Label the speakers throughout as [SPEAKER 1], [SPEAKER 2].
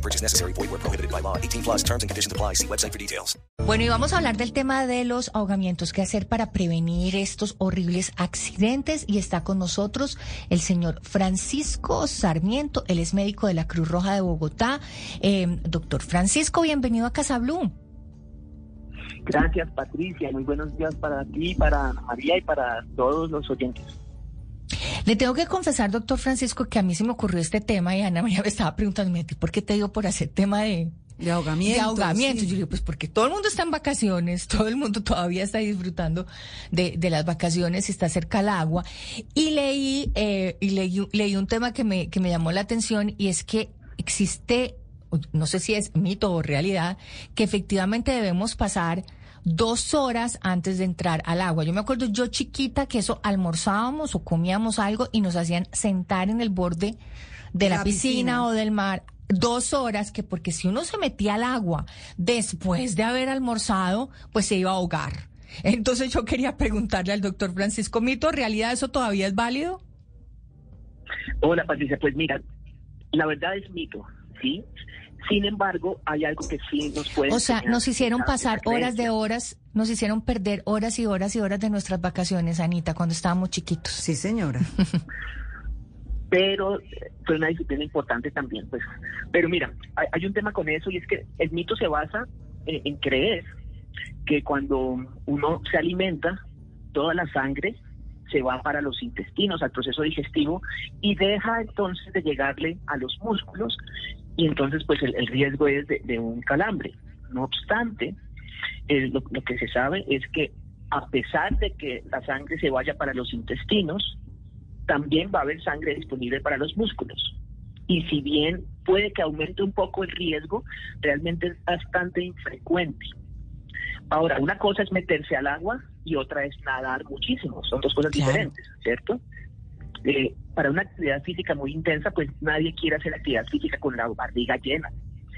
[SPEAKER 1] No purchase necessary. Void where prohibited by law. 18 plus terms and conditions apply. See website for details.
[SPEAKER 2] Bueno, y vamos a hablar del tema de los ahogamientos. ¿Qué hacer para prevenir estos horribles accidentes? Y está con nosotros el señor Francisco Sarmiento. Él es médico de la Cruz Roja de Bogotá. Eh, doctor Francisco, bienvenido a Casa Blue.
[SPEAKER 3] Gracias, Patricia. Muy buenos días para ti, para María y para todos los oyentes.
[SPEAKER 2] Le tengo que confesar, doctor Francisco, que a mí se me ocurrió este tema y Ana María me estaba preguntando, ¿por qué te dio por hacer tema de,
[SPEAKER 4] de ahogamiento?
[SPEAKER 2] De ahogamiento.
[SPEAKER 4] sí.
[SPEAKER 2] Yo digo, pues porque todo el mundo está en vacaciones, todo el mundo todavía está disfrutando de, de las vacaciones y está cerca al agua. Y leí, eh, y leí, leí un tema que me, que me llamó la atención y es que existe, no sé si es mito o realidad, que efectivamente debemos pasar dos horas antes de entrar al agua. Yo me acuerdo yo chiquita que eso almorzábamos o comíamos algo y nos hacían sentar en el borde de la,
[SPEAKER 4] La
[SPEAKER 2] piscina,
[SPEAKER 4] piscina.
[SPEAKER 2] o del mar dos horas que porque si uno se metía al agua después de haber almorzado, pues se iba a ahogar. Entonces yo quería preguntarle al doctor Francisco Mito, ¿realidad eso todavía es válido?
[SPEAKER 3] Hola, Patricia. Pues mira, la verdad es mito, ¿sí? Sin embargo, hay algo que sí nos puede...
[SPEAKER 2] O sea, nos hicieron pasar horas de horas, nos hicieron perder horas y horas y horas de nuestras vacaciones, Anita, cuando estábamos chiquitos.
[SPEAKER 4] Sí, señora.
[SPEAKER 3] Pero eh, fue una disciplina importante también, pues. Pero mira, hay, hay un tema con eso y es que el mito se basa en, en creer que cuando uno se alimenta, toda la sangre se va para los intestinos, al proceso digestivo, y deja entonces de llegarle a los músculos, y entonces pues el, el riesgo es de, de un calambre. No obstante, eh, lo, lo que se sabe es que a pesar de que la sangre se vaya para los intestinos, también va a haber sangre disponible para los músculos. Y si bien puede que aumente un poco el riesgo, realmente es bastante infrecuente. Ahora, una cosa es meterse al agua y otra es nadar muchísimo. Son dos cosas
[SPEAKER 2] Claro.
[SPEAKER 3] diferentes, ¿cierto? Eh, para una actividad física muy intensa, pues nadie quiere hacer actividad física con la barriga llena.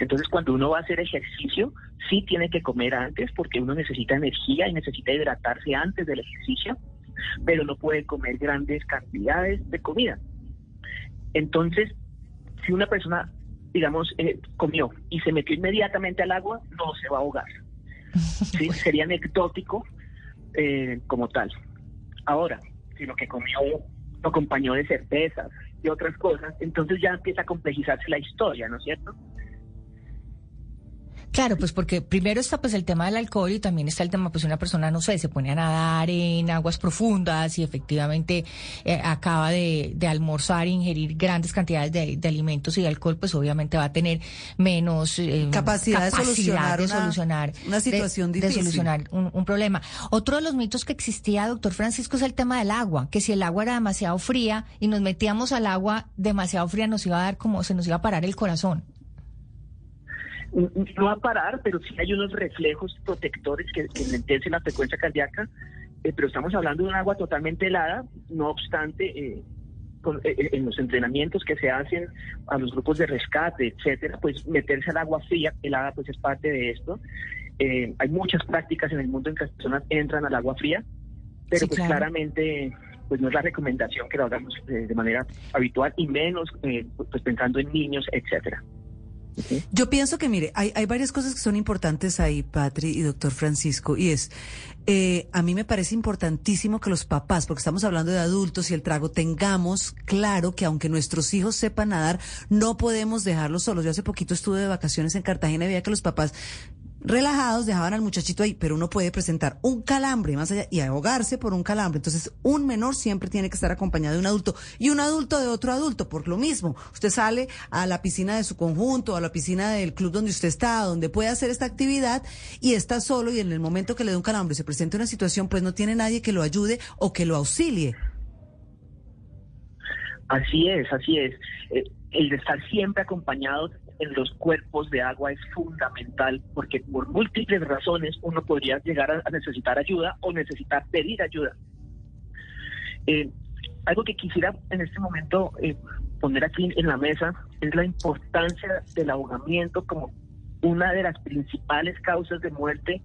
[SPEAKER 3] Entonces, cuando uno va a hacer ejercicio, sí tiene que comer antes porque uno necesita energía y necesita hidratarse antes del ejercicio, pero no puede comer grandes cantidades de comida. Entonces, si una persona, digamos, eh, comió y se metió inmediatamente al agua, no se va a ahogar. ¿sí? Sería anecdótico eh, como tal. Ahora, si lo que comió lo acompañó de cervezas y otras cosas, entonces ya empieza a complejizarse la historia, ¿no es cierto?
[SPEAKER 2] Claro, pues porque primero está pues el tema del alcohol y también está el tema pues una persona, no sé, se pone a nadar en aguas profundas y efectivamente eh, acaba de, de almorzar e ingerir grandes cantidades de, de alimentos y de alcohol, pues obviamente va a tener menos eh,
[SPEAKER 4] Capacidad de solucionar
[SPEAKER 2] de
[SPEAKER 4] una-
[SPEAKER 2] solucionar
[SPEAKER 4] una
[SPEAKER 2] de-
[SPEAKER 4] situación
[SPEAKER 2] de,
[SPEAKER 4] difícil.
[SPEAKER 2] solucionar un, un problema. Otro de los mitos que existía, doctor Francisco, es el tema del agua, que si el agua era demasiado fría y nos metíamos al agua demasiado fría nos iba a dar como se nos iba a parar el corazón.
[SPEAKER 3] No va a parar, pero sí hay unos reflejos protectores que, que enlentecen la frecuencia cardíaca, eh, pero estamos hablando de un agua totalmente helada, no obstante, eh, con- eh, en los entrenamientos que se hacen a los grupos de rescate, etcétera, pues meterse al agua fría, helada, pues es parte de esto. Hay muchas prácticas en el mundo en que las personas entran al agua fría, pero
[SPEAKER 2] Sí,
[SPEAKER 3] pues
[SPEAKER 2] claro.
[SPEAKER 3] claramente pues no es la recomendación que lo hagamos de manera habitual y menos eh, pues pensando en niños, etcétera.
[SPEAKER 4] Yo pienso que, mire, hay, hay varias cosas que son importantes ahí, Patri y doctor Francisco, y es, eh, a mí me parece importantísimo que los papás, porque estamos hablando de adultos y el trago, tengamos claro que aunque nuestros hijos sepan nadar, no podemos dejarlos solos. Yo hace poquito estuve de vacaciones en Cartagena y veía que los papás relajados dejaban al muchachito ahí, pero uno puede presentar un calambre más allá y ahogarse por un calambre. Entonces, un menor siempre tiene que estar acompañado de un adulto y un adulto de otro adulto, por lo mismo. Usted sale a la piscina de su conjunto, a la piscina del club donde usted está, donde puede hacer esta actividad y está solo y en el momento que le da un calambre y se presenta una situación, pues no tiene nadie que lo ayude o que lo auxilie.
[SPEAKER 3] Así es, así es. Eh, el de estar siempre acompañado en los cuerpos de agua es fundamental porque por múltiples razones uno podría llegar a, necesitar ayuda o necesitar pedir ayuda. Eh, algo que quisiera en este momento eh, poner aquí en la mesa es la importancia del ahogamiento como una de las principales causas de muerte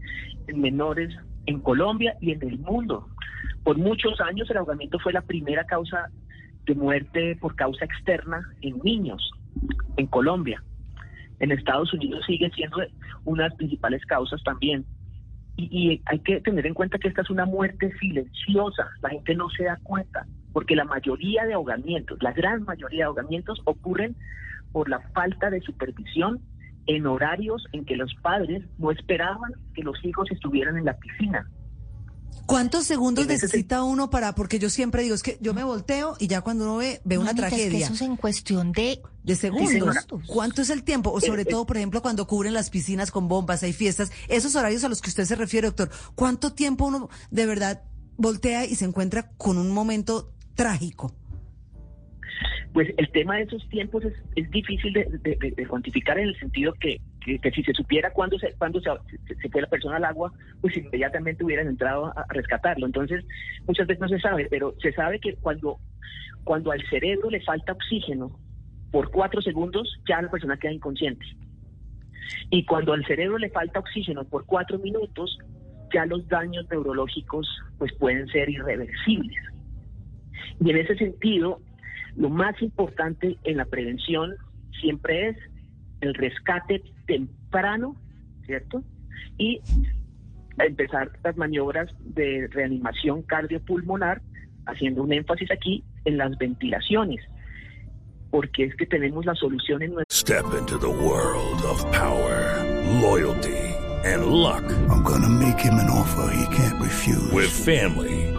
[SPEAKER 3] en menores en Colombia y en el mundo. Por muchos años el ahogamiento fue la primera causa de muerte por causa externa en niños en Colombia. En Estados Unidos sigue siendo una de las principales causas también. Y, hay que tener en cuenta que esta es una muerte silenciosa, la gente no se da cuenta, porque la mayoría de ahogamientos, la gran mayoría de ahogamientos ocurren por la falta de supervisión en horarios en que los padres no esperaban que los hijos estuvieran en la piscina.
[SPEAKER 4] ¿Cuántos segundos necesita uno para.? Porque yo siempre digo, es que yo me volteo y ya cuando uno ve, ve una tragedia.
[SPEAKER 2] eso es en cuestión de.
[SPEAKER 4] De segundos. ¿Cuánto es el tiempo? O sobre eh, eh. todo, por ejemplo, cuando cubren las piscinas con bombas, hay fiestas. Esos horarios a los que usted se refiere, doctor. ¿Cuánto tiempo uno de verdad voltea y se encuentra con un momento trágico?
[SPEAKER 3] Pues el tema de esos tiempos es, es difícil de, cuantificar en el sentido que, que, si se supiera cuándo, se, cuándo se, se, fue la persona al agua, pues inmediatamente hubieran entrado a, rescatarlo. Entonces, muchas veces no se sabe, pero se sabe que cuando, cuando al cerebro le falta oxígeno por cuatro segundos, ya la persona queda inconsciente. Y cuando al cerebro le falta oxígeno por cuatro minutos, ya los daños neurológicos pues pueden ser irreversibles. Y en ese sentido, lo más importante en la prevención siempre es el rescate temprano, ¿cierto? Y empezar las maniobras de reanimación cardiopulmonar, haciendo un énfasis aquí en las ventilaciones, porque es que tenemos la solución en nuestro...
[SPEAKER 5] Step into the world of power, loyalty and luck. I'm gonna make him an offer he can't refuse. With family.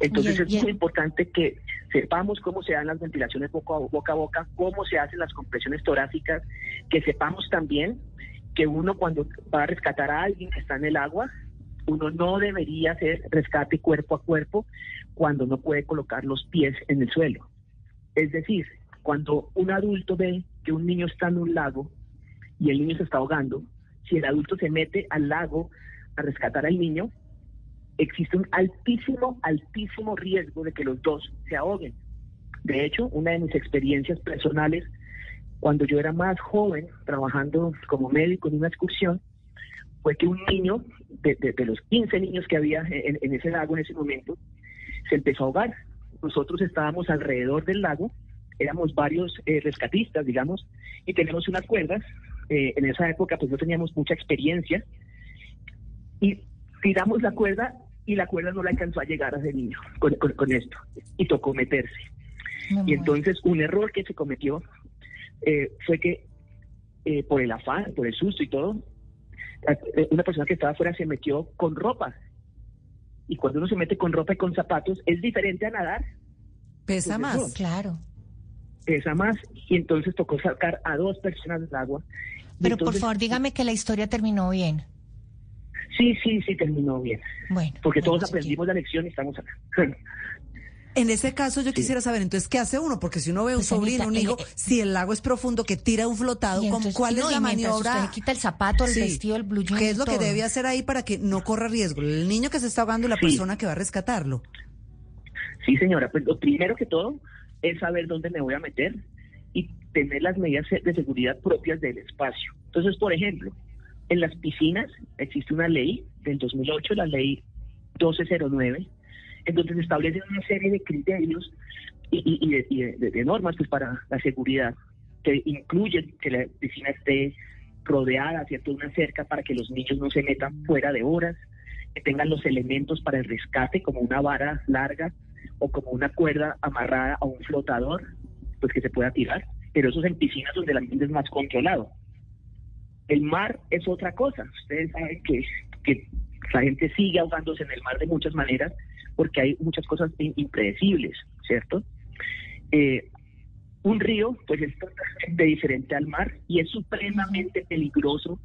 [SPEAKER 3] Entonces es muy importante que sepamos cómo se dan las ventilaciones boca a, boca a boca, cómo se hacen las compresiones torácicas, que sepamos también que uno cuando va a rescatar a alguien que está en el agua, uno no debería hacer rescate cuerpo a cuerpo cuando no puede colocar los pies en el suelo. Es decir, cuando un adulto ve que un niño está en un lago y el niño se está ahogando, si el adulto se mete al lago a rescatar al niño, existe un altísimo, altísimo riesgo de que los dos se ahoguen. De hecho, una de mis experiencias personales, cuando yo era más joven, trabajando como médico en una excursión, fue que un niño, de, los 15 niños que había en, ese lago en ese momento, se empezó a ahogar. Nosotros estábamos alrededor del lago, éramos varios eh, rescatistas, digamos, y tenemos unas cuerdas. Eh, en esa época, pues no teníamos mucha experiencia. Y tiramos la cuerda y la cuerda no la alcanzó a llegar a ese niño con, esto y tocó meterse. y entonces un error que se cometió eh, fue que eh, por el afán, por el susto y todo, eh, una persona que estaba afuera se metió con ropa. Y cuando uno se mete con ropa y con zapatos, es diferente a nadar.
[SPEAKER 4] Pesa más,
[SPEAKER 2] claro.
[SPEAKER 3] Pesa más. Y entonces tocó sacar a dos personas del agua.
[SPEAKER 2] Pero por favor, dígame que la historia terminó bien.
[SPEAKER 3] Sí, sí, sí, terminó bien. Bueno. Porque todos aprendimos la lección y estamos acá.
[SPEAKER 4] En ese caso yo quisiera saber, entonces, ¿qué hace uno? Porque si uno ve un pues, sobrino, un hijo, si el lago es profundo, que tira un flotado, ¿cuál es la maniobra?
[SPEAKER 2] Usted quita el zapato, el vestido, el blue
[SPEAKER 4] ¿Qué es lo que debe hacer ahí para que no corra riesgo? El niño que se está ahogando, la persona que va a rescatarlo.
[SPEAKER 3] Sí, señora, pues lo primero que todo es saber dónde me voy a meter y tener las medidas de seguridad propias del espacio. Entonces, por ejemplo, en las piscinas existe una ley del 2008, la ley 1209, en donde se establecen una serie de criterios y, de, normas pues, para la seguridad, que incluyen que la piscina esté rodeada, ¿cierto?, una cerca para que los niños no se metan fuera de horas, que tengan los elementos para el rescate, como una vara larga o como una cuerda amarrada a un flotador, pues que se pueda tirar. Pero eso es en piscinas donde el ambiente es más controlado. El mar es otra cosa. Ustedes saben que, la gente sigue ahogándose en el mar de muchas maneras porque hay muchas cosas impredecibles, ¿cierto? Eh, un río, pues es totalmente diferente al mar y es supremamente peligroso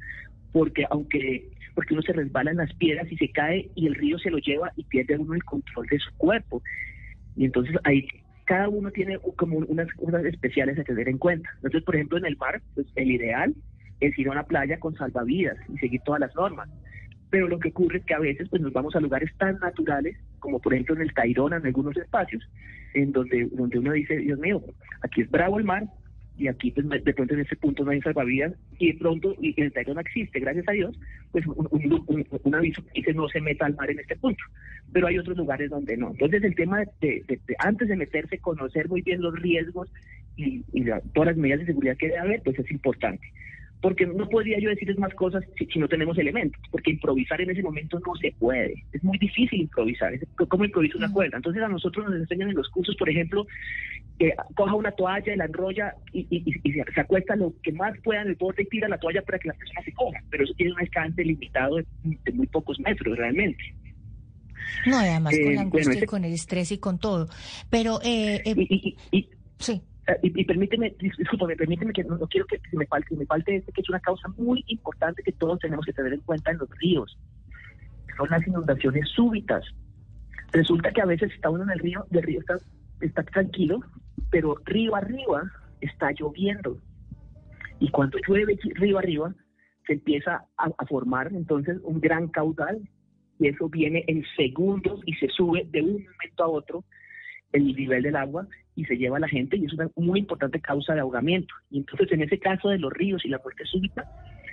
[SPEAKER 3] porque aunque porque uno se resbala en las piedras y se cae y el río se lo lleva y pierde uno el control de su cuerpo. Y entonces ahí cada uno tiene como unas cosas especiales a tener en cuenta. Entonces, por ejemplo, en el mar, pues el ideal es ir a una playa con salvavidas y seguir todas las normas. Pero lo que ocurre es que a veces pues nos vamos a lugares tan naturales, como por ejemplo en el Tairona, en algunos espacios, en donde, donde uno dice, Dios mío, aquí es bravo el mar, y aquí pues, de pronto en ese punto no hay salvavidas y de pronto y el no existe, gracias a Dios, pues un, aviso que dice no se meta al mar en este punto, pero hay otros lugares donde no. Entonces el tema de, antes de meterse, conocer muy bien los riesgos y, todas las medidas de seguridad que debe haber, pues es importante porque no podría yo decirles más cosas si, no tenemos elementos, porque improvisar en ese momento no se puede, es muy difícil improvisar, es como improvisar una cuerda. Entonces a nosotros nos enseñan en los cursos, por ejemplo, que coja una toalla, la enrolla y, y, se, acuesta lo que más pueda en el borde y tira la toalla para que la persona se coja, pero eso tiene un alcance limitado de, muy pocos metros realmente.
[SPEAKER 2] No, además con la eh, angustia con el estrés y con todo. Pero, eh,
[SPEAKER 3] eh sí. Eh, y, permíteme, discúlpame, permíteme que no, quiero que, me falte, me falte este, que es una causa muy importante que todos tenemos que tener en cuenta en los ríos. Son las inundaciones súbitas. Resulta que a veces está uno en el río, el río está, está tranquilo, pero río arriba está lloviendo. Y cuando llueve río arriba, se empieza a, a formar entonces un gran caudal y eso viene en segundos y se sube de un momento a otro el nivel del agua y se lleva a la gente y es una muy importante causa de ahogamiento. Y entonces en ese caso de los ríos y la muerte súbita,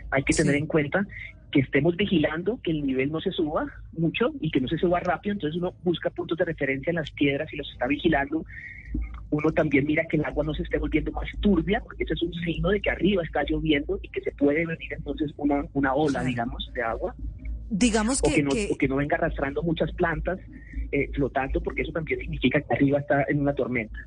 [SPEAKER 3] hay que tener en cuenta que estemos vigilando que el nivel no se suba mucho y que no se suba rápido, entonces uno busca puntos de referencia en las piedras y los está vigilando. Uno también mira que el agua no se esté volviendo más turbia, porque eso es un signo de que arriba está lloviendo y que se puede venir entonces una, una ola, digamos, de agua.
[SPEAKER 4] Digamos que,
[SPEAKER 3] no, o que no venga arrastrando muchas plantas eh, flotando, porque eso también significa que arriba está en una tormenta.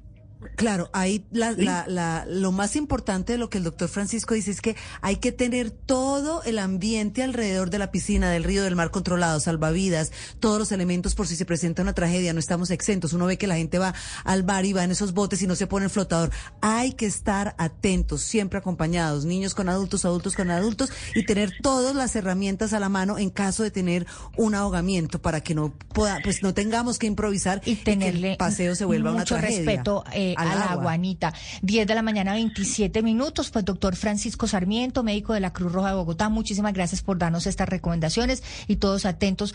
[SPEAKER 4] Claro, ahí la, la, la, lo más importante de lo que el doctor Francisco dice es que hay que tener todo el ambiente alrededor de la piscina, del río, del mar controlado, salvavidas, todos los elementos por si se presenta una tragedia, no estamos exentos. Uno ve que la gente va al bar y va en esos botes y no se pone el flotador. Hay que estar atentos, siempre acompañados, niños con adultos, adultos con adultos y tener todas las herramientas a la mano en caso de tener un ahogamiento para que no pueda, pues no tengamos que improvisar y, tenerle el paseo se vuelva una tragedia.
[SPEAKER 2] respeto eh, a la aguanita. 10 de la mañana, 27 minutos. Pues doctor Francisco Sarmiento, médico de la Cruz Roja de Bogotá, muchísimas gracias por darnos estas recomendaciones y todos atentos